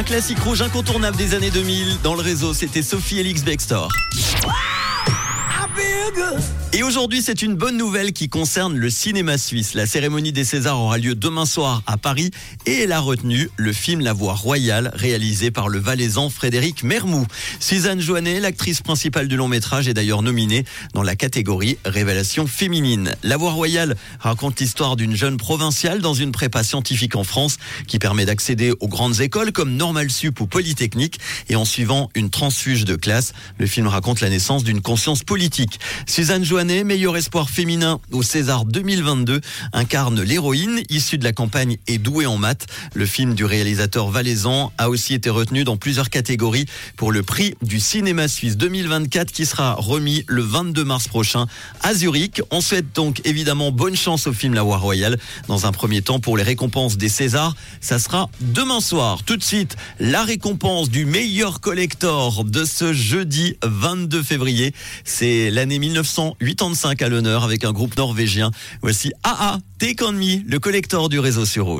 Un classique rouge incontournable des années 2000. Dans le réseau, c'était Sophie Elix Bextor. Et aujourd'hui, c'est une bonne nouvelle qui concerne le cinéma suisse. La cérémonie des Césars aura lieu demain soir à Paris et elle a retenu le film La Voix Royale réalisé par le valaisan Frédéric Mermou. Suzanne Joannet, l'actrice principale du long métrage, est d'ailleurs nominée dans la catégorie Révélation féminine. La Voix Royale raconte l'histoire d'une jeune provinciale dans une prépa scientifique en France qui permet d'accéder aux grandes écoles comme Normal Sup ou Polytechnique et en suivant une transfuge de classe, le film raconte la naissance d'une conscience politique. Suzanne Joannet, meilleur espoir féminin au César 2022, incarne l'héroïne issue de la campagne et douée en maths. Le film du réalisateur valaisan a aussi été retenu dans plusieurs catégories pour le prix du cinéma suisse 2024 qui sera remis le 22 mars prochain à Zurich. On souhaite donc évidemment bonne chance au film La Voix Royale. Dans un premier temps, pour les récompenses des Césars, ça sera demain soir. Tout de suite, la récompense du meilleur collector de ce jeudi 22 février. C'est l'année 1985 à l'honneur avec un groupe norvégien. Voici AA Take le collector du réseau sur.